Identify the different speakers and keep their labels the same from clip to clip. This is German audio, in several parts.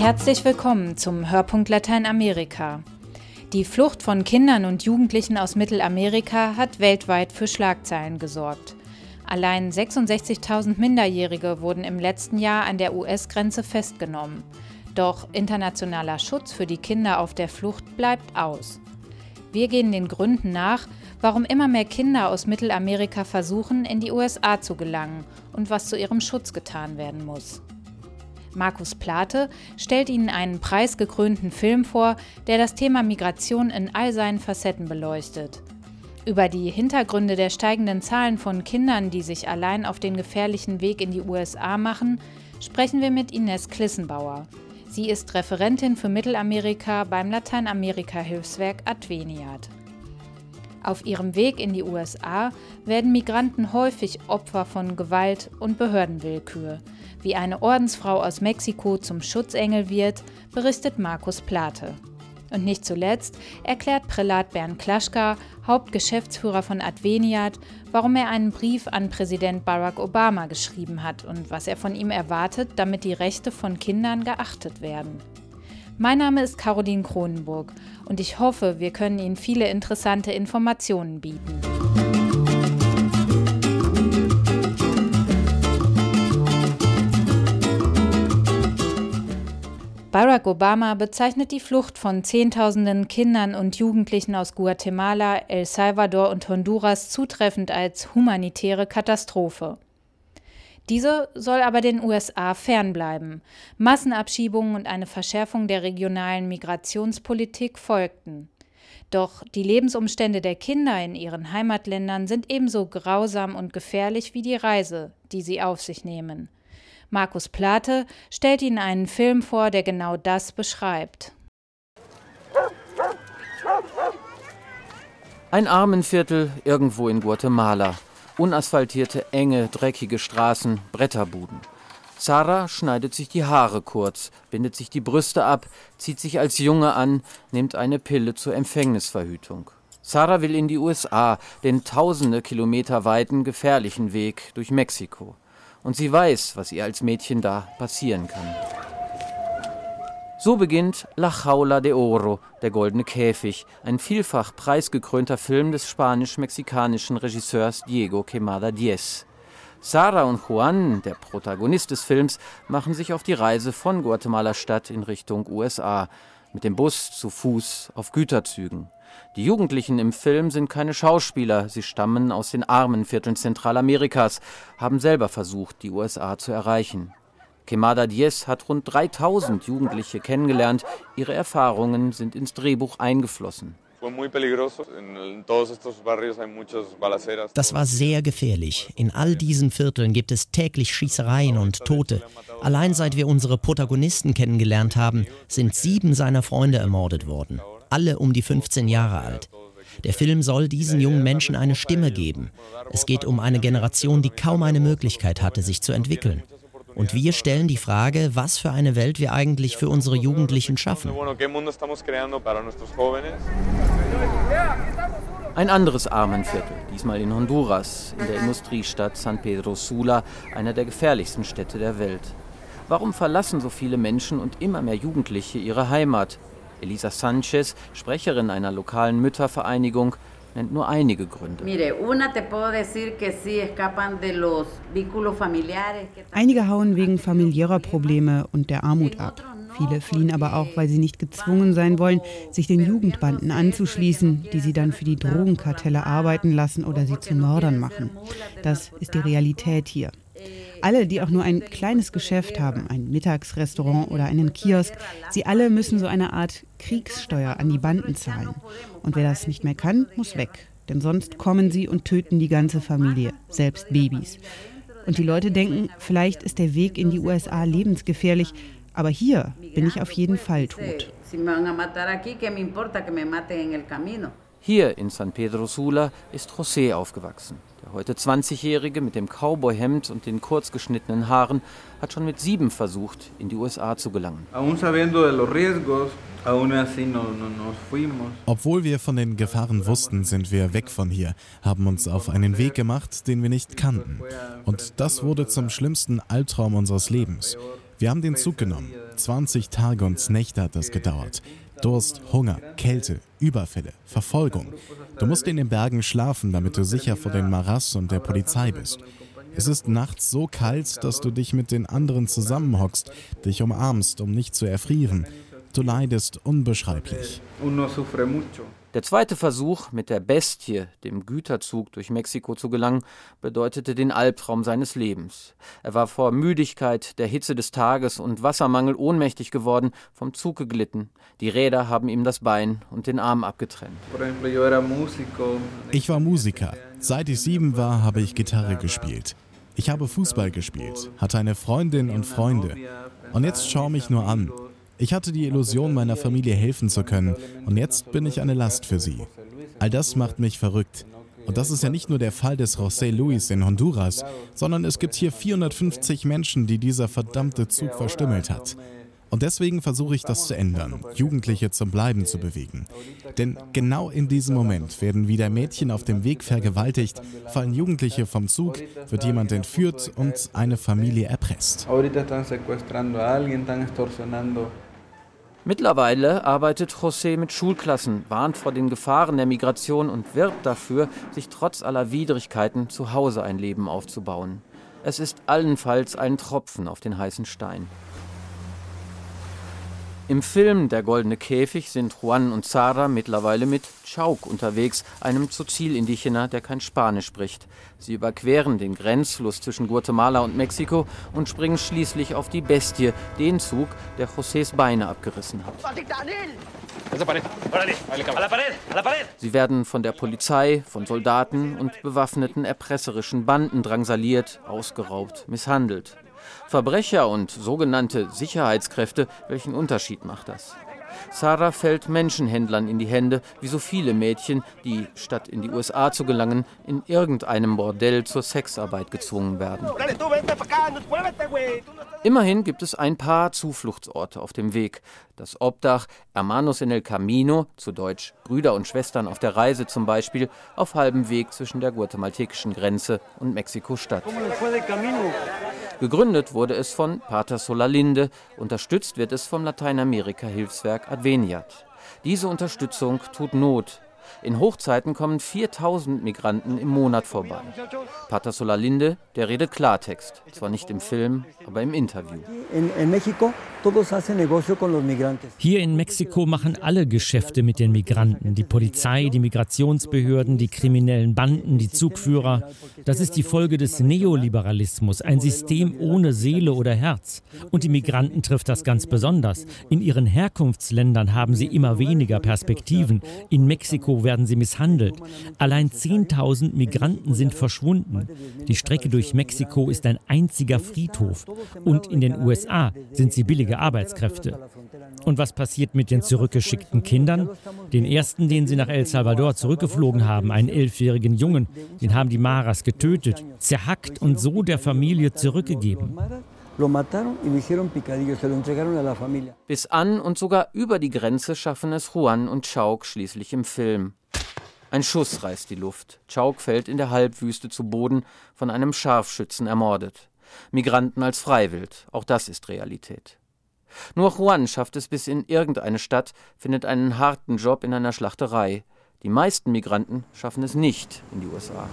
Speaker 1: Herzlich willkommen zum Hörpunkt Lateinamerika. Die Flucht von Kindern und Jugendlichen aus Mittelamerika hat weltweit für Schlagzeilen gesorgt. Allein 66.000 Minderjährige wurden im letzten Jahr an der US-Grenze festgenommen. Doch internationaler Schutz für die Kinder auf der Flucht bleibt aus. Wir gehen den Gründen nach, warum immer mehr Kinder aus Mittelamerika versuchen, in die USA zu gelangen und was zu ihrem Schutz getan werden muss. Markus Plate stellt Ihnen einen preisgekrönten Film vor, der das Thema Migration in all seinen Facetten beleuchtet. Über die Hintergründe der steigenden Zahlen von Kindern, die sich allein auf den gefährlichen Weg in die USA machen, sprechen wir mit Ines Klissenbauer. Sie ist Referentin für Mittelamerika beim Lateinamerika-Hilfswerk Adveniat. Auf ihrem Weg in die USA werden Migranten häufig Opfer von Gewalt und Behördenwillkür. Wie eine Ordensfrau aus Mexiko zum Schutzengel wird, berichtet Markus Plate. Und nicht zuletzt erklärt Prälat Bernd Klaschka, Hauptgeschäftsführer von Adveniat, warum er einen Brief an Präsident Barack Obama geschrieben hat und was er von ihm erwartet, damit die Rechte von Kindern geachtet werden. Mein Name ist Caroline Kronenburg und ich hoffe, wir können Ihnen viele interessante Informationen bieten. Barack Obama bezeichnet die Flucht von Zehntausenden Kindern und Jugendlichen aus Guatemala, El Salvador und Honduras zutreffend als humanitäre Katastrophe. Diese soll aber den USA fernbleiben. Massenabschiebungen und eine Verschärfung der regionalen Migrationspolitik folgten. Doch die Lebensumstände der Kinder in ihren Heimatländern sind ebenso grausam und gefährlich wie die Reise, die sie auf sich nehmen. Markus Plate stellt Ihnen einen Film vor, der genau das beschreibt.
Speaker 2: Ein Armenviertel irgendwo in Guatemala. Unasphaltierte, enge, dreckige Straßen, Bretterbuden. Sarah schneidet sich die Haare kurz, bindet sich die Brüste ab, zieht sich als Junge an, nimmt eine Pille zur Empfängnisverhütung. Sarah will in die USA, den tausende Kilometer weiten, gefährlichen Weg durch Mexiko und sie weiß, was ihr als Mädchen da passieren kann. So beginnt La Jaula de Oro, der goldene Käfig, ein vielfach preisgekrönter Film des spanisch-mexikanischen Regisseurs Diego Quemada Diez. Sarah und Juan, der Protagonist des Films, machen sich auf die Reise von Guatemala-Stadt in Richtung USA, mit dem Bus, zu Fuß, auf Güterzügen. Die Jugendlichen im Film sind keine Schauspieler, sie stammen aus den armen Vierteln Zentralamerikas, haben selber versucht, die USA zu erreichen. Quemada Diez hat rund 3000 Jugendliche kennengelernt, ihre Erfahrungen sind ins Drehbuch eingeflossen.
Speaker 3: Das war sehr gefährlich. In all diesen Vierteln gibt es täglich Schießereien und Tote. Allein seit wir unsere Protagonisten kennengelernt haben, sind sieben seiner Freunde ermordet worden alle um die 15 Jahre alt. Der Film soll diesen jungen Menschen eine Stimme geben. Es geht um eine Generation, die kaum eine Möglichkeit hatte, sich zu entwickeln. Und wir stellen die Frage, was für eine Welt wir eigentlich für unsere Jugendlichen schaffen.
Speaker 2: Ein anderes Armenviertel, diesmal in Honduras, in der Industriestadt San Pedro Sula, einer der gefährlichsten Städte der Welt. Warum verlassen so viele Menschen und immer mehr Jugendliche ihre Heimat? Elisa Sanchez, Sprecherin einer lokalen Müttervereinigung, nennt nur einige Gründe.
Speaker 4: Einige hauen wegen familiärer Probleme und der Armut ab. Viele fliehen aber auch, weil sie nicht gezwungen sein wollen, sich den Jugendbanden anzuschließen, die sie dann für die Drogenkartelle arbeiten lassen oder sie zu Mördern machen. Das ist die Realität hier. Alle, die auch nur ein kleines Geschäft haben, ein Mittagsrestaurant oder einen Kiosk, sie alle müssen so eine Art Kriegssteuer an die Banden zahlen. Und wer das nicht mehr kann, muss weg. Denn sonst kommen sie und töten die ganze Familie, selbst Babys. Und die Leute denken, vielleicht ist der Weg in die USA lebensgefährlich, aber hier bin ich auf jeden Fall tot.
Speaker 2: Hier in San Pedro Sula ist José aufgewachsen. Der heute 20-Jährige mit dem Cowboyhemd und den kurz geschnittenen Haaren hat schon mit sieben versucht, in die USA zu gelangen.
Speaker 5: Obwohl wir von den Gefahren wussten, sind wir weg von hier, haben uns auf einen Weg gemacht, den wir nicht kannten. Und das wurde zum schlimmsten Albtraum unseres Lebens. Wir haben den Zug genommen. 20 Tage und Nächte hat das gedauert. Durst, Hunger, Kälte, Überfälle, Verfolgung. Du musst in den Bergen schlafen, damit du sicher vor den Maras und der Polizei bist. Es ist nachts so kalt, dass du dich mit den anderen zusammenhockst, dich umarmst, um nicht zu erfrieren. Du leidest unbeschreiblich.
Speaker 2: Der zweite Versuch, mit der Bestie, dem Güterzug, durch Mexiko zu gelangen, bedeutete den Albtraum seines Lebens. Er war vor Müdigkeit, der Hitze des Tages und Wassermangel ohnmächtig geworden, vom Zug geglitten. Die Räder haben ihm das Bein und den Arm abgetrennt.
Speaker 5: Ich war Musiker. Seit ich sieben war, habe ich Gitarre gespielt. Ich habe Fußball gespielt, hatte eine Freundin und Freunde. Und jetzt schau mich nur an. Ich hatte die Illusion, meiner Familie helfen zu können und jetzt bin ich eine Last für sie. All das macht mich verrückt. Und das ist ja nicht nur der Fall des José Luis in Honduras, sondern es gibt hier 450 Menschen, die dieser verdammte Zug verstümmelt hat. Und deswegen versuche ich das zu ändern, Jugendliche zum Bleiben zu bewegen. Denn genau in diesem Moment werden wieder Mädchen auf dem Weg vergewaltigt, fallen Jugendliche vom Zug, wird jemand entführt und eine Familie erpresst.
Speaker 2: Mittlerweile arbeitet José mit Schulklassen, warnt vor den Gefahren der Migration und wirbt dafür, sich trotz aller Widrigkeiten zu Hause ein Leben aufzubauen. Es ist allenfalls ein Tropfen auf den heißen Stein. Im Film Der goldene Käfig sind Juan und Zara mittlerweile mit Chauk unterwegs, einem Tzotzil-Indigener, der kein Spanisch spricht. Sie überqueren den Grenzfluss zwischen Guatemala und Mexiko und springen schließlich auf die Bestie, den Zug, der Josés Beine abgerissen hat. Sie werden von der Polizei, von Soldaten und bewaffneten erpresserischen Banden drangsaliert, ausgeraubt, misshandelt. Verbrecher und sogenannte Sicherheitskräfte, welchen Unterschied macht das? Sarah fällt Menschenhändlern in die Hände, wie so viele Mädchen, die, statt in die USA zu gelangen, in irgendeinem Bordell zur Sexarbeit gezwungen werden. Immerhin gibt es ein paar Zufluchtsorte auf dem Weg. Das Obdach Hermanos en el Camino, zu Deutsch Brüder und Schwestern auf der Reise zum Beispiel, auf halbem Weg zwischen der guatemaltekischen Grenze und Mexiko-Stadt. Gegründet wurde es von Pater Solalinde, unterstützt wird es vom Lateinamerika-Hilfswerk Adveniat. Diese Unterstützung tut Not, in Hochzeiten kommen 4000 Migranten im Monat vorbei. Pater Solalinde, der redet Klartext. Zwar nicht im Film, aber im Interview.
Speaker 6: Hier in Mexiko machen alle Geschäfte mit den Migranten. Die Polizei, die Migrationsbehörden, die kriminellen Banden, die Zugführer. Das ist die Folge des Neoliberalismus. Ein System ohne Seele oder Herz. Und die Migranten trifft das ganz besonders. In ihren Herkunftsländern haben sie immer weniger Perspektiven. In Mexiko werden sie misshandelt. Allein 10.000 Migranten sind verschwunden. Die Strecke durch Mexiko ist ein einziger Friedhof. Und in den USA sind sie billige Arbeitskräfte. Und was passiert mit den zurückgeschickten Kindern? Den ersten, den sie nach El Salvador zurückgeflogen haben, einen elfjährigen Jungen, den haben die Maras getötet, zerhackt und so der Familie zurückgegeben.
Speaker 2: Bis an und sogar über die Grenze schaffen es Juan und Chauk schließlich im Film. Ein Schuss reißt die Luft. Chauk fällt in der Halbwüste zu Boden, von einem Scharfschützen ermordet. Migranten als Freiwild, auch das ist Realität. Nur Juan schafft es bis in irgendeine Stadt, findet einen harten Job in einer Schlachterei. Die meisten Migranten schaffen es nicht in die USA.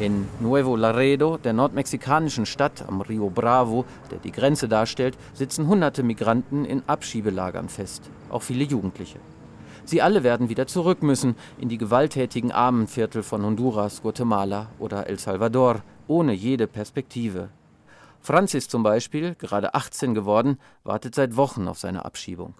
Speaker 2: In Nuevo Laredo, der nordmexikanischen Stadt am Rio Bravo, der die Grenze darstellt, sitzen hunderte Migranten in Abschiebelagern fest, auch viele Jugendliche. Sie alle werden wieder zurück müssen in die gewalttätigen Armenviertel von Honduras, Guatemala oder El Salvador, ohne jede Perspektive. Francis zum Beispiel, gerade 18 geworden, wartet seit Wochen auf seine Abschiebung.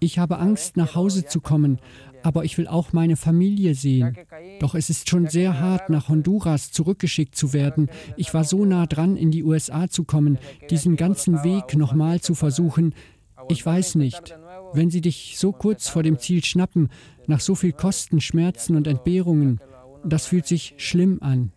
Speaker 7: Ich habe Angst, nach Hause zu kommen, aber ich will auch meine Familie sehen. Doch es ist schon sehr hart, nach Honduras zurückgeschickt zu werden. Ich war so nah dran, in die USA zu kommen, diesen ganzen Weg nochmal zu versuchen. Ich weiß nicht. Wenn sie dich so kurz vor dem Ziel schnappen, nach so viel Kosten, Schmerzen und Entbehrungen, das fühlt sich schlimm an.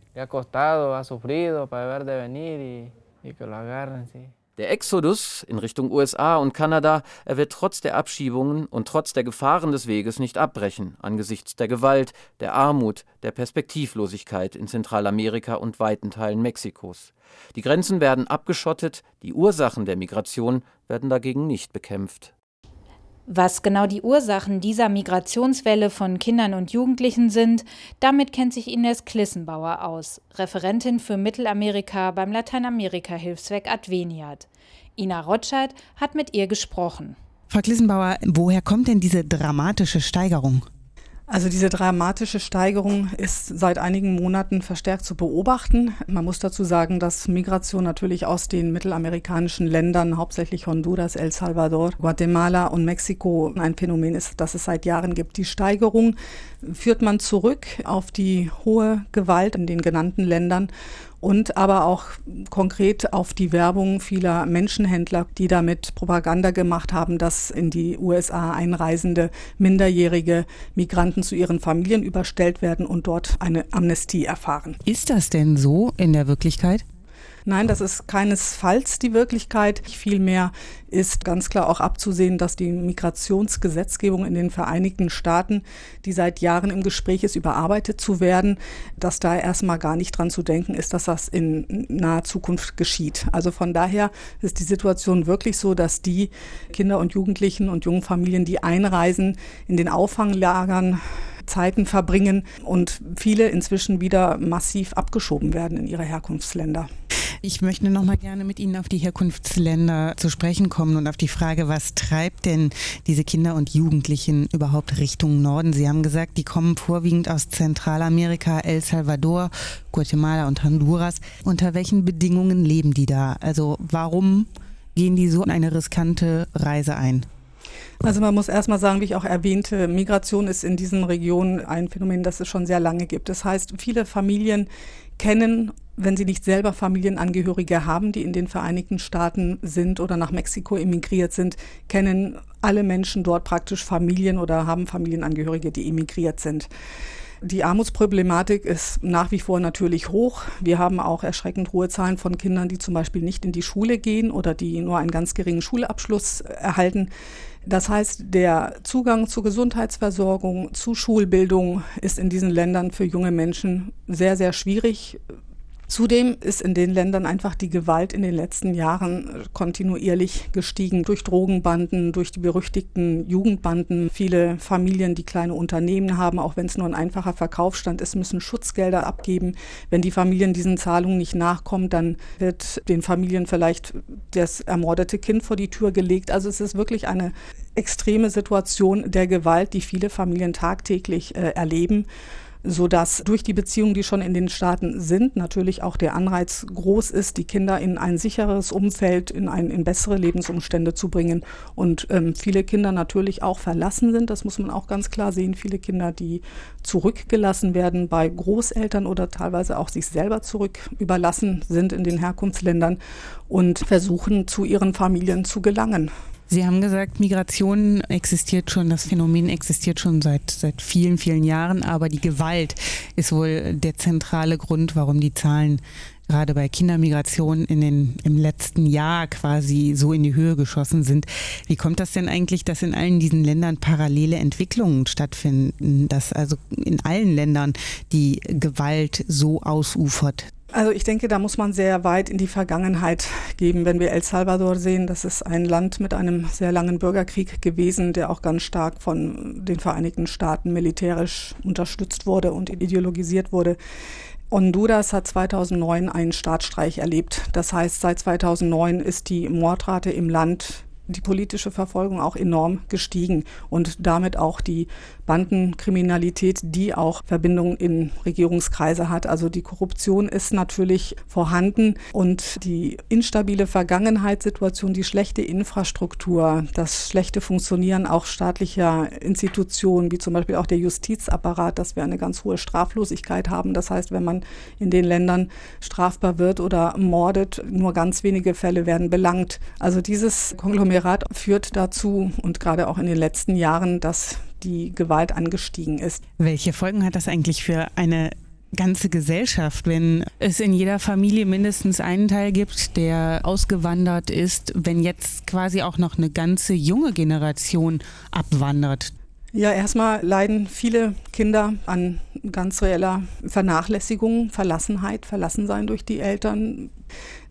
Speaker 2: Der Exodus in Richtung USA und Kanada, er wird trotz der Abschiebungen und trotz der Gefahren des Weges nicht abbrechen, angesichts der Gewalt, der Armut, der Perspektivlosigkeit in Zentralamerika und weiten Teilen Mexikos. Die Grenzen werden abgeschottet, die Ursachen der Migration werden dagegen nicht bekämpft.
Speaker 1: Was genau die Ursachen dieser Migrationswelle von Kindern und Jugendlichen sind, damit kennt sich Ines Klissenbauer aus, Referentin für Mittelamerika beim Lateinamerika-Hilfswerk Adveniat. Ina Rotscheid hat mit ihr gesprochen.
Speaker 4: Frau Klissenbauer, woher kommt denn diese dramatische Steigerung?
Speaker 8: Also diese dramatische Steigerung ist seit einigen Monaten verstärkt zu beobachten. Man muss dazu sagen, dass Migration natürlich aus den mittelamerikanischen Ländern, hauptsächlich Honduras, El Salvador, Guatemala und Mexiko, ein Phänomen ist, das es seit Jahren gibt. Die Steigerung führt man zurück auf die hohe Gewalt in den genannten Ländern und aber auch konkret auf die Werbung vieler Menschenhändler, die damit Propaganda gemacht haben, dass in die USA einreisende minderjährige Migranten zu ihren Familien überstellt werden und dort eine Amnestie erfahren.
Speaker 4: Ist das denn so in der Wirklichkeit?
Speaker 8: Nein, das ist keinesfalls die Wirklichkeit. Vielmehr ist ganz klar auch abzusehen, dass die Migrationsgesetzgebung in den Vereinigten Staaten, die seit Jahren im Gespräch ist, überarbeitet zu werden, dass da erstmal gar nicht dran zu denken ist, dass das in naher Zukunft geschieht. Also von daher ist die Situation wirklich so, dass die Kinder und Jugendlichen und jungen Familien, die einreisen, in den Auffanglagern Zeiten verbringen und viele inzwischen wieder massiv abgeschoben werden in ihre Herkunftsländer.
Speaker 4: Ich möchte noch mal gerne mit Ihnen auf die Herkunftsländer zu sprechen kommen und auf die Frage, was treibt denn diese Kinder und Jugendlichen überhaupt Richtung Norden? Sie haben gesagt, die kommen vorwiegend aus Zentralamerika, El Salvador, Guatemala und Honduras. Unter welchen Bedingungen leben die da? Also warum gehen die so eine riskante Reise ein?
Speaker 8: Also man muss erstmal sagen, wie ich auch erwähnte, Migration ist in diesen Regionen ein Phänomen, das es schon sehr lange gibt. Das heißt, viele Familien kennen, wenn sie nicht selber Familienangehörige haben, die in den Vereinigten Staaten sind oder nach Mexiko emigriert sind, kennen alle Menschen dort praktisch Familien oder haben Familienangehörige, die emigriert sind. Die Armutsproblematik ist nach wie vor natürlich hoch. Wir haben auch erschreckend hohe Zahlen von Kindern, die zum Beispiel nicht in die Schule gehen oder die nur einen ganz geringen Schulabschluss erhalten. Das heißt, der Zugang zur Gesundheitsversorgung, zu Schulbildung ist in diesen Ländern für junge Menschen sehr, sehr schwierig. Zudem ist in den Ländern einfach die Gewalt in den letzten Jahren kontinuierlich gestiegen durch Drogenbanden, durch die berüchtigten Jugendbanden. Viele Familien, die kleine Unternehmen haben, auch wenn es nur ein einfacher Verkaufsstand ist, müssen Schutzgelder abgeben. Wenn die Familien diesen Zahlungen nicht nachkommen, dann wird den Familien vielleicht das ermordete Kind vor die Tür gelegt. Also es ist wirklich eine extreme Situation der Gewalt, die viele Familien tagtäglich äh, erleben so dass durch die Beziehungen, die schon in den Staaten sind, natürlich auch der Anreiz groß ist, die Kinder in ein sicheres Umfeld, in, ein, in bessere Lebensumstände zu bringen. Und ähm, viele Kinder natürlich auch verlassen sind, das muss man auch ganz klar sehen. Viele Kinder, die zurückgelassen werden bei Großeltern oder teilweise auch sich selber zurück überlassen sind in den Herkunftsländern und versuchen, zu ihren Familien zu gelangen.
Speaker 4: Sie haben gesagt, Migration existiert schon, das Phänomen existiert schon seit, seit vielen, vielen Jahren, aber die Gewalt ist wohl der zentrale Grund, warum die Zahlen gerade bei Kindermigration in den, im letzten Jahr quasi so in die Höhe geschossen sind. Wie kommt das denn eigentlich, dass in allen diesen Ländern parallele Entwicklungen stattfinden, dass also in allen Ländern die Gewalt so ausufert?
Speaker 8: Also ich denke, da muss man sehr weit in die Vergangenheit geben. Wenn wir El Salvador sehen, das ist ein Land mit einem sehr langen Bürgerkrieg gewesen, der auch ganz stark von den Vereinigten Staaten militärisch unterstützt wurde und ideologisiert wurde. Honduras hat 2009 einen Staatsstreich erlebt. Das heißt, seit 2009 ist die Mordrate im Land die politische Verfolgung auch enorm gestiegen und damit auch die Bandenkriminalität, die auch Verbindungen in Regierungskreise hat. Also die Korruption ist natürlich vorhanden und die instabile Vergangenheitssituation, die schlechte Infrastruktur, das schlechte Funktionieren auch staatlicher Institutionen, wie zum Beispiel auch der Justizapparat, dass wir eine ganz hohe Straflosigkeit haben. Das heißt, wenn man in den Ländern strafbar wird oder mordet, nur ganz wenige Fälle werden belangt. Also dieses Konglomerat führt dazu und gerade auch in den letzten Jahren, dass die Gewalt angestiegen ist.
Speaker 4: Welche Folgen hat das eigentlich für eine ganze Gesellschaft, wenn es in jeder Familie mindestens einen Teil gibt, der ausgewandert ist, wenn jetzt quasi auch noch eine ganze junge Generation abwandert.
Speaker 8: Ja, erstmal leiden viele Kinder an ganz reeller Vernachlässigung, Verlassenheit, Verlassensein durch die Eltern.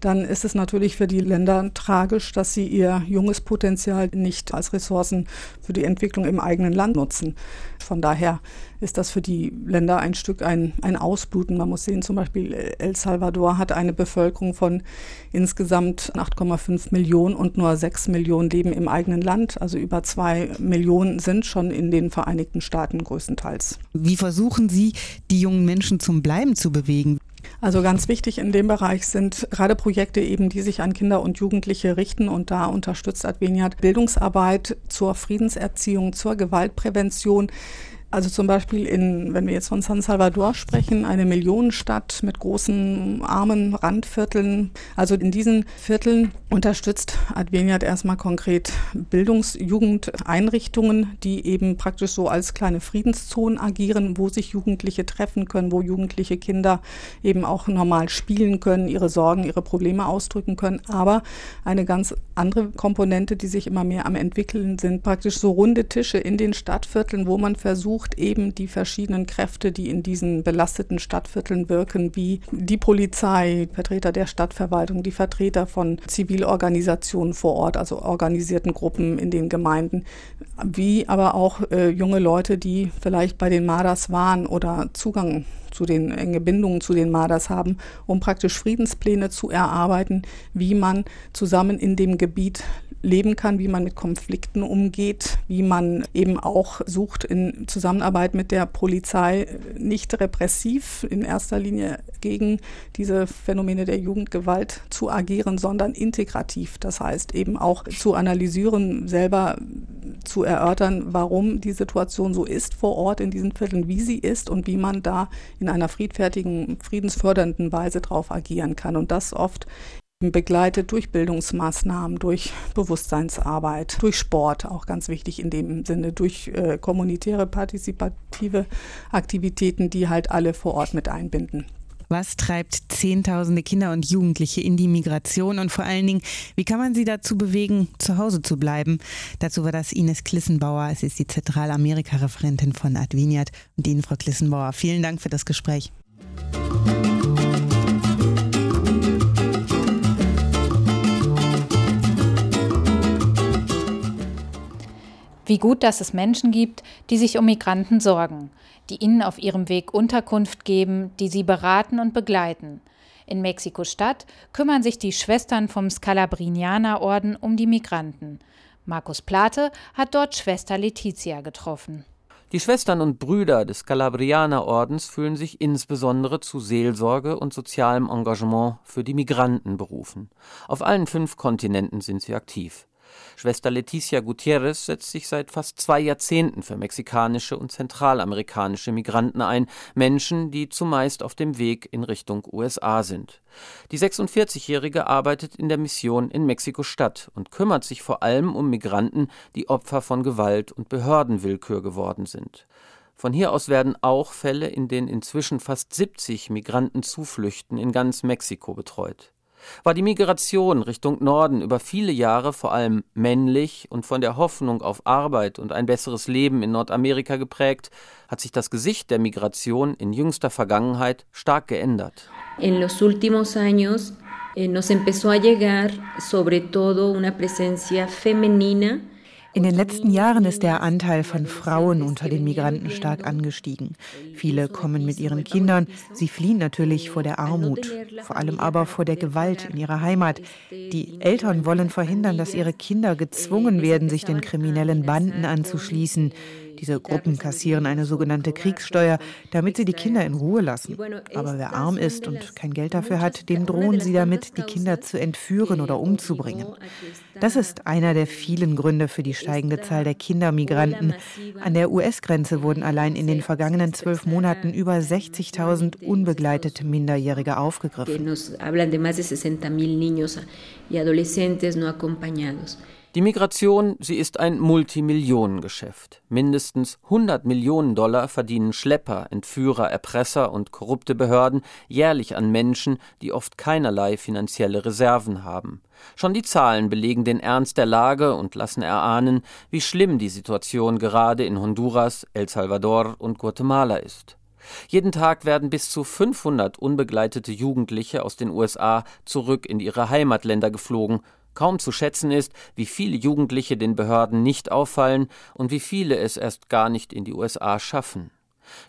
Speaker 8: Dann ist es natürlich für die Länder tragisch, dass sie ihr junges Potenzial nicht als Ressourcen für die Entwicklung im eigenen Land nutzen. Von daher ist das für die Länder ein Stück ein, ein Ausbluten. Man muss sehen, zum Beispiel El Salvador hat eine Bevölkerung von insgesamt 8,5 Millionen und nur 6 Millionen leben im eigenen Land. Also über 2 Millionen sind schon in den Vereinigten Staaten größtenteils.
Speaker 4: Wie versuchen Sie, die jungen Menschen zum Bleiben zu bewegen?
Speaker 8: Also ganz wichtig in dem Bereich sind gerade Projekte eben, die sich an Kinder und Jugendliche richten und da unterstützt Adveniat Bildungsarbeit zur Friedenserziehung, zur Gewaltprävention. Also zum Beispiel in, wenn wir jetzt von San Salvador sprechen, eine Millionenstadt mit großen armen Randvierteln. Also in diesen Vierteln unterstützt Adveniat erstmal konkret Bildungsjugendeinrichtungen, die eben praktisch so als kleine Friedenszonen agieren, wo sich Jugendliche treffen können, wo jugendliche Kinder eben auch normal spielen können, ihre Sorgen, ihre Probleme ausdrücken können. Aber eine ganz andere Komponente, die sich immer mehr am entwickeln, sind praktisch so runde Tische in den Stadtvierteln, wo man versucht, versucht eben die verschiedenen Kräfte, die in diesen belasteten Stadtvierteln wirken, wie die Polizei, Vertreter der Stadtverwaltung, die Vertreter von Zivilorganisationen vor Ort, also organisierten Gruppen in den Gemeinden, wie aber auch äh, junge Leute, die vielleicht bei den Mardas waren oder Zugang zu den enge Bindungen zu den Mardas haben, um praktisch Friedenspläne zu erarbeiten, wie man zusammen in dem Gebiet leben kann, wie man mit Konflikten umgeht, wie man eben auch sucht, in Zusammenarbeit mit der Polizei nicht repressiv in erster Linie gegen diese Phänomene der Jugendgewalt zu agieren, sondern integrativ. Das heißt eben auch zu analysieren, selber zu erörtern, warum die Situation so ist vor Ort in diesen Vierteln, wie sie ist und wie man da in einer friedfertigen, friedensfördernden Weise drauf agieren kann. Und das oft begleitet durch Bildungsmaßnahmen, durch Bewusstseinsarbeit, durch Sport, auch ganz wichtig in dem Sinne, durch äh, kommunitäre, partizipative Aktivitäten, die halt alle vor Ort mit einbinden.
Speaker 4: Was treibt Zehntausende Kinder und Jugendliche in die Migration und vor allen Dingen, wie kann man sie dazu bewegen, zu Hause zu bleiben? Dazu war das Ines Klissenbauer. Es ist die Zentralamerika-Referentin von Adveniat. Und Ihnen, Frau Klissenbauer, vielen Dank für das Gespräch.
Speaker 1: Wie gut, dass es Menschen gibt, die sich um Migranten sorgen, die ihnen auf ihrem Weg Unterkunft geben, die sie beraten und begleiten. In Mexiko-Stadt kümmern sich die Schwestern vom Scalabrinianer-Orden um die Migranten. Markus Plate hat dort Schwester Letizia getroffen.
Speaker 2: Die Schwestern und Brüder des Calabrianer-Ordens fühlen sich insbesondere zu Seelsorge und sozialem Engagement für die Migranten berufen. Auf allen fünf Kontinenten sind sie aktiv. Schwester Leticia Gutierrez setzt sich seit fast zwei Jahrzehnten für mexikanische und zentralamerikanische Migranten ein, Menschen, die zumeist auf dem Weg in Richtung USA sind. Die 46-Jährige arbeitet in der Mission in Mexiko-Stadt und kümmert sich vor allem um Migranten, die Opfer von Gewalt und Behördenwillkür geworden sind. Von hier aus werden auch Fälle in den inzwischen fast 70 Migranten zuflüchten in ganz Mexiko betreut. War die Migration Richtung Norden über viele Jahre vor allem männlich und von der Hoffnung auf Arbeit und ein besseres Leben in Nordamerika geprägt, hat sich das Gesicht der Migration in jüngster Vergangenheit stark geändert.
Speaker 9: In los últimos años eh, nos empezó a llegar sobre todo una presencia femenina
Speaker 4: in den letzten Jahren ist der Anteil von Frauen unter den Migranten stark angestiegen. Viele kommen mit ihren Kindern. Sie fliehen natürlich vor der Armut, vor allem aber vor der Gewalt in ihrer Heimat. Die Eltern wollen verhindern, dass ihre Kinder gezwungen werden, sich den kriminellen Banden anzuschließen. Diese Gruppen kassieren eine sogenannte Kriegssteuer, damit sie die Kinder in Ruhe lassen. Aber wer arm ist und kein Geld dafür hat, dem drohen sie damit, die Kinder zu entführen oder umzubringen. Das ist einer der vielen Gründe für die steigende Zahl der Kindermigranten. An der US-Grenze wurden allein in den vergangenen zwölf Monaten über 60.000 unbegleitete Minderjährige aufgegriffen.
Speaker 2: Die Migration, sie ist ein Multimillionengeschäft. Mindestens 100 Millionen Dollar verdienen Schlepper, Entführer, Erpresser und korrupte Behörden jährlich an Menschen, die oft keinerlei finanzielle Reserven haben. Schon die Zahlen belegen den Ernst der Lage und lassen erahnen, wie schlimm die Situation gerade in Honduras, El Salvador und Guatemala ist. Jeden Tag werden bis zu 500 unbegleitete Jugendliche aus den USA zurück in ihre Heimatländer geflogen Kaum zu schätzen ist, wie viele Jugendliche den Behörden nicht auffallen und wie viele es erst gar nicht in die USA schaffen.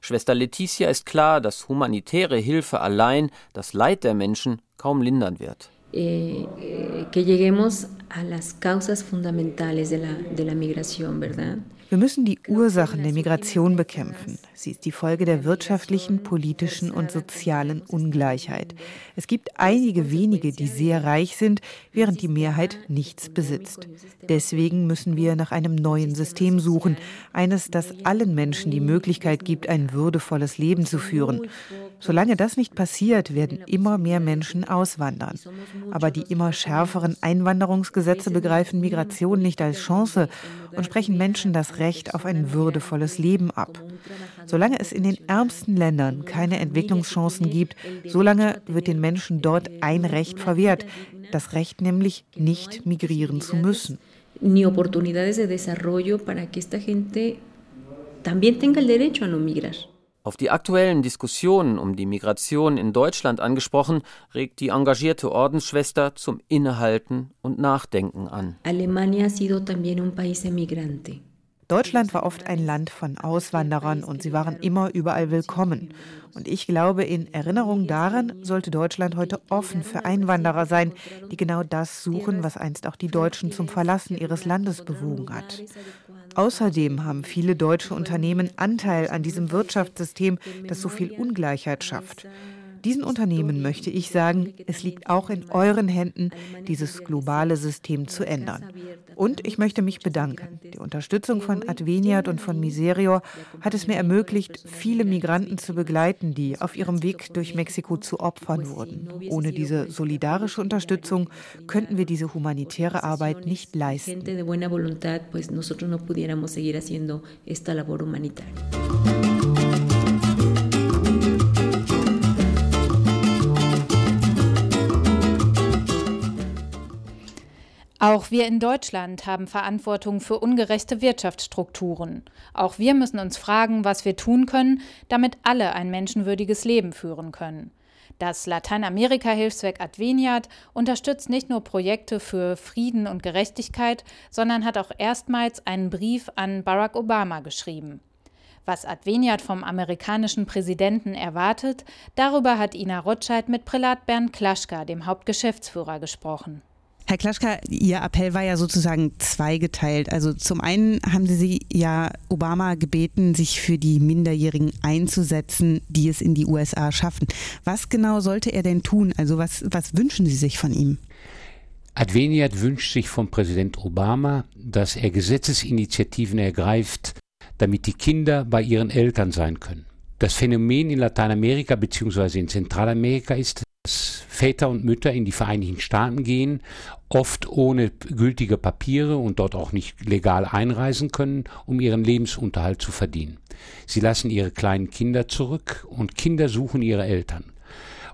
Speaker 2: Schwester Leticia ist klar, dass humanitäre Hilfe allein das Leid der Menschen kaum lindern wird. Eh,
Speaker 9: eh, que lleguemos a las causas fundamentales de la, de la migración, ¿verdad?
Speaker 10: Wir müssen die Ursachen der Migration bekämpfen. Sie ist die Folge der wirtschaftlichen, politischen und sozialen Ungleichheit. Es gibt einige wenige, die sehr reich sind, während die Mehrheit nichts besitzt. Deswegen müssen wir nach einem neuen System suchen, eines, das allen Menschen die Möglichkeit gibt, ein würdevolles Leben zu führen. Solange das nicht passiert, werden immer mehr Menschen auswandern. Aber die immer schärferen Einwanderungsgesetze begreifen Migration nicht als Chance und sprechen Menschen das Recht auf ein würdevolles Leben ab. Solange es in den ärmsten Ländern keine Entwicklungschancen gibt, solange wird den Menschen dort ein Recht verwehrt, das Recht nämlich nicht migrieren zu müssen.
Speaker 9: Ni oportunidades de desarrollo para que esta gente también tenga el derecho a no migrar.
Speaker 2: Auf die aktuellen Diskussionen um die Migration in Deutschland angesprochen, regt die engagierte Ordensschwester zum Innehalten und Nachdenken an.
Speaker 9: Alemania ha sido también un país emigrante.
Speaker 10: Deutschland war oft ein Land von Auswanderern und sie waren immer überall willkommen. Und ich glaube, in Erinnerung daran sollte Deutschland heute offen für Einwanderer sein, die genau das suchen, was einst auch die Deutschen zum Verlassen ihres Landes bewogen hat. Außerdem haben viele deutsche Unternehmen Anteil an diesem Wirtschaftssystem, das so viel Ungleichheit schafft. Diesen Unternehmen möchte ich sagen, es liegt auch in euren Händen, dieses globale System zu ändern. Und ich möchte mich bedanken. Die Unterstützung von Adveniat und von Miserior hat es mir ermöglicht, viele Migranten zu begleiten, die auf ihrem Weg durch Mexiko zu Opfern wurden. Ohne diese solidarische Unterstützung könnten wir diese humanitäre Arbeit nicht leisten.
Speaker 1: Auch wir in Deutschland haben Verantwortung für ungerechte Wirtschaftsstrukturen. Auch wir müssen uns fragen, was wir tun können, damit alle ein menschenwürdiges Leben führen können. Das Lateinamerika-Hilfswerk Adveniat unterstützt nicht nur Projekte für Frieden und Gerechtigkeit, sondern hat auch erstmals einen Brief an Barack Obama geschrieben. Was Adveniat vom amerikanischen Präsidenten erwartet, darüber hat Ina Rotscheid mit Prälat Bernd Klaschka, dem Hauptgeschäftsführer, gesprochen.
Speaker 10: Herr Klaschka, Ihr Appell war ja sozusagen zweigeteilt. Also zum einen haben Sie ja Obama gebeten, sich für die Minderjährigen einzusetzen, die es in die USA schaffen. Was genau sollte er denn tun? Also was, was wünschen Sie sich von ihm?
Speaker 11: Adveniat wünscht sich von Präsident Obama, dass er Gesetzesinitiativen ergreift, damit die Kinder bei ihren Eltern sein können. Das Phänomen in Lateinamerika bzw. in Zentralamerika ist, Väter und Mütter in die Vereinigten Staaten gehen, oft ohne gültige Papiere und dort auch nicht legal einreisen können, um ihren Lebensunterhalt zu verdienen. Sie lassen ihre kleinen Kinder zurück und Kinder suchen ihre Eltern.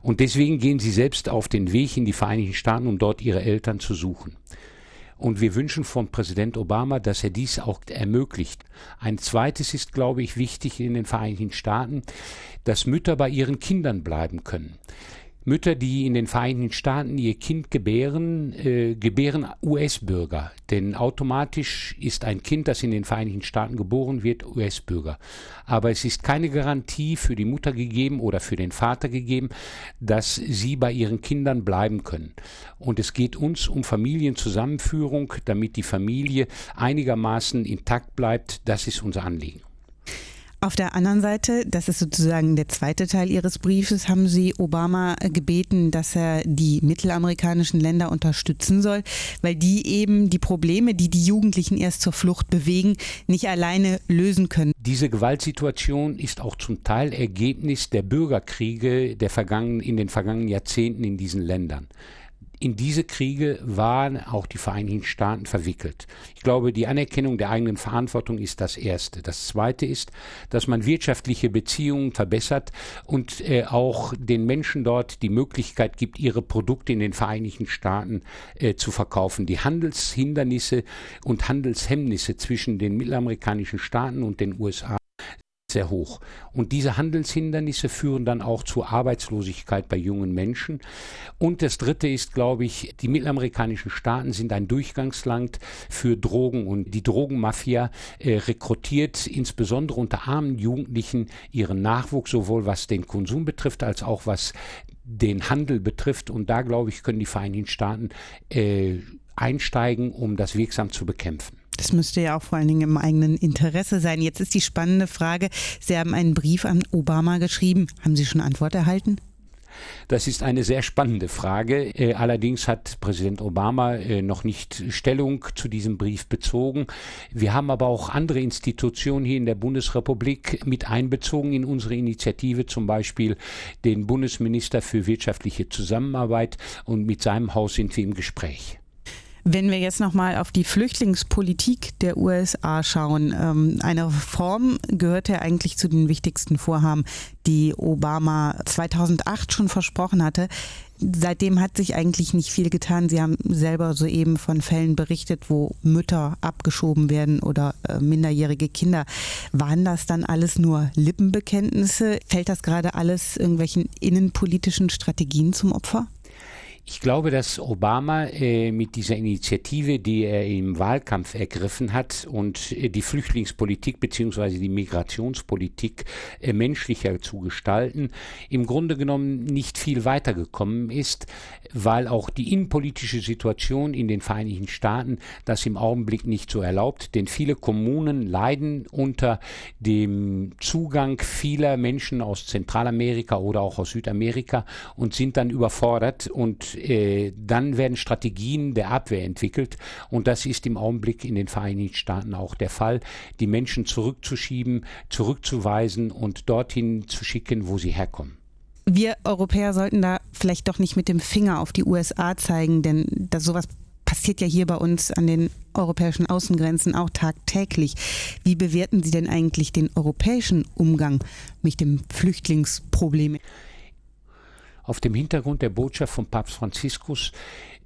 Speaker 11: Und deswegen gehen sie selbst auf den Weg in die Vereinigten Staaten, um dort ihre Eltern zu suchen. Und wir wünschen von Präsident Obama, dass er dies auch ermöglicht. Ein zweites ist, glaube ich, wichtig in den Vereinigten Staaten, dass Mütter bei ihren Kindern bleiben können. Mütter, die in den Vereinigten Staaten ihr Kind gebären, äh, gebären US-Bürger. Denn automatisch ist ein Kind, das in den Vereinigten Staaten geboren wird, US-Bürger. Aber es ist keine Garantie für die Mutter gegeben oder für den Vater gegeben, dass sie bei ihren Kindern bleiben können. Und es geht uns um Familienzusammenführung, damit die Familie einigermaßen intakt bleibt. Das ist unser Anliegen.
Speaker 10: Auf der anderen Seite, das ist sozusagen der zweite Teil Ihres Briefes, haben Sie Obama gebeten, dass er die mittelamerikanischen Länder unterstützen soll, weil die eben die Probleme, die die Jugendlichen erst zur Flucht bewegen, nicht alleine lösen können.
Speaker 11: Diese Gewaltsituation ist auch zum Teil Ergebnis der Bürgerkriege der vergangenen, in den vergangenen Jahrzehnten in diesen Ländern. In diese Kriege waren auch die Vereinigten Staaten verwickelt. Ich glaube, die Anerkennung der eigenen Verantwortung ist das Erste. Das Zweite ist, dass man wirtschaftliche Beziehungen verbessert und äh, auch den Menschen dort die Möglichkeit gibt, ihre Produkte in den Vereinigten Staaten äh, zu verkaufen. Die Handelshindernisse und Handelshemmnisse zwischen den mittelamerikanischen Staaten und den USA sehr hoch. Und diese Handelshindernisse führen dann auch zur Arbeitslosigkeit bei jungen Menschen. Und das Dritte ist, glaube ich, die mittelamerikanischen Staaten sind ein Durchgangsland für Drogen und die Drogenmafia äh, rekrutiert insbesondere unter armen Jugendlichen ihren Nachwuchs, sowohl was den Konsum betrifft, als auch was den Handel betrifft. Und da, glaube ich, können die Vereinigten Staaten äh, einsteigen, um das wirksam zu bekämpfen.
Speaker 4: Das müsste ja auch vor allen Dingen im eigenen Interesse sein. Jetzt ist die spannende Frage, Sie haben einen Brief an Obama geschrieben. Haben Sie schon Antwort erhalten?
Speaker 11: Das ist eine sehr spannende Frage. Äh, allerdings hat Präsident Obama äh, noch nicht Stellung zu diesem Brief bezogen. Wir haben aber auch andere Institutionen hier in der Bundesrepublik mit einbezogen in unsere Initiative, zum Beispiel den Bundesminister für wirtschaftliche Zusammenarbeit und mit seinem Haus sind wir im Gespräch.
Speaker 4: Wenn wir jetzt nochmal auf die Flüchtlingspolitik der USA schauen, ähm, eine Reform gehört ja eigentlich zu den wichtigsten Vorhaben, die Obama 2008 schon versprochen hatte. Seitdem hat sich eigentlich nicht viel getan. Sie haben selber soeben von Fällen berichtet, wo Mütter abgeschoben werden oder äh, minderjährige Kinder. Waren das dann alles nur Lippenbekenntnisse? Fällt das gerade alles irgendwelchen innenpolitischen Strategien zum Opfer?
Speaker 11: Ich glaube, dass Obama äh, mit dieser Initiative, die er im Wahlkampf ergriffen hat und äh, die Flüchtlingspolitik bzw. die Migrationspolitik äh, menschlicher zu gestalten, im Grunde genommen nicht viel weitergekommen ist, weil auch die innenpolitische Situation in den Vereinigten Staaten das im Augenblick nicht so erlaubt, denn viele Kommunen leiden unter dem Zugang vieler Menschen aus Zentralamerika oder auch aus Südamerika und sind dann überfordert und äh, dann werden Strategien der Abwehr entwickelt und das ist im Augenblick in den Vereinigten Staaten auch der Fall, die Menschen zurückzuschieben, zurückzuweisen und dorthin zu schicken, wo sie herkommen.
Speaker 4: Wir Europäer sollten da vielleicht doch nicht mit dem Finger auf die USA zeigen, denn das sowas passiert ja hier bei uns an den europäischen Außengrenzen auch tagtäglich. Wie bewerten Sie denn eigentlich den europäischen Umgang mit dem Flüchtlingsproblem?
Speaker 11: Auf dem Hintergrund der Botschaft von Papst Franziskus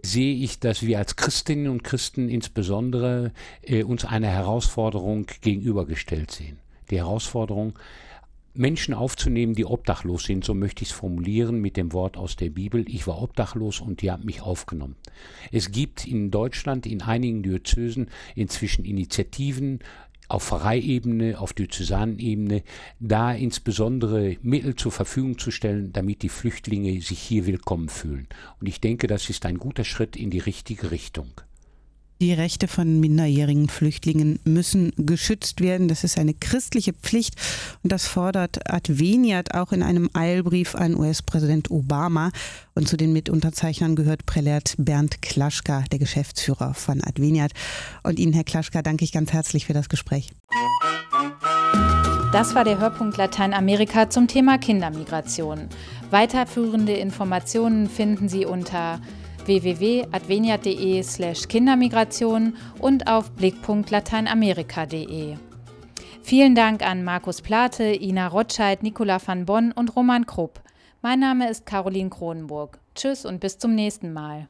Speaker 11: sehe ich, dass wir als Christinnen und Christen insbesondere äh, uns einer Herausforderung gegenübergestellt sehen. Die Herausforderung, Menschen aufzunehmen, die obdachlos sind, so möchte ich es formulieren mit dem Wort aus der Bibel. Ich war obdachlos und die haben mich aufgenommen. Es gibt in Deutschland in einigen Diözesen inzwischen Initiativen, auf Pfarreiebene, auf Diözesanebene, da insbesondere Mittel zur Verfügung zu stellen, damit die Flüchtlinge sich hier willkommen fühlen. Und ich denke, das ist ein guter Schritt in die richtige Richtung.
Speaker 4: Die Rechte von minderjährigen Flüchtlingen müssen geschützt werden. Das ist eine christliche Pflicht und das fordert Adveniat auch in einem Eilbrief an US-Präsident Obama. Und zu den Mitunterzeichnern gehört Prälat Bernd Klaschka, der Geschäftsführer von Adveniat. Und Ihnen, Herr Klaschka, danke ich ganz herzlich für das Gespräch.
Speaker 1: Das war der Hörpunkt Lateinamerika zum Thema Kindermigration. Weiterführende Informationen finden Sie unter www.adveniat.de slash Kindermigration und auf blick.lateinamerika.de. Vielen Dank an Markus Plate, Ina Rotscheid, Nicola van Bonn und Roman Krupp. Mein Name ist Caroline Kronenburg. Tschüss und bis zum nächsten Mal.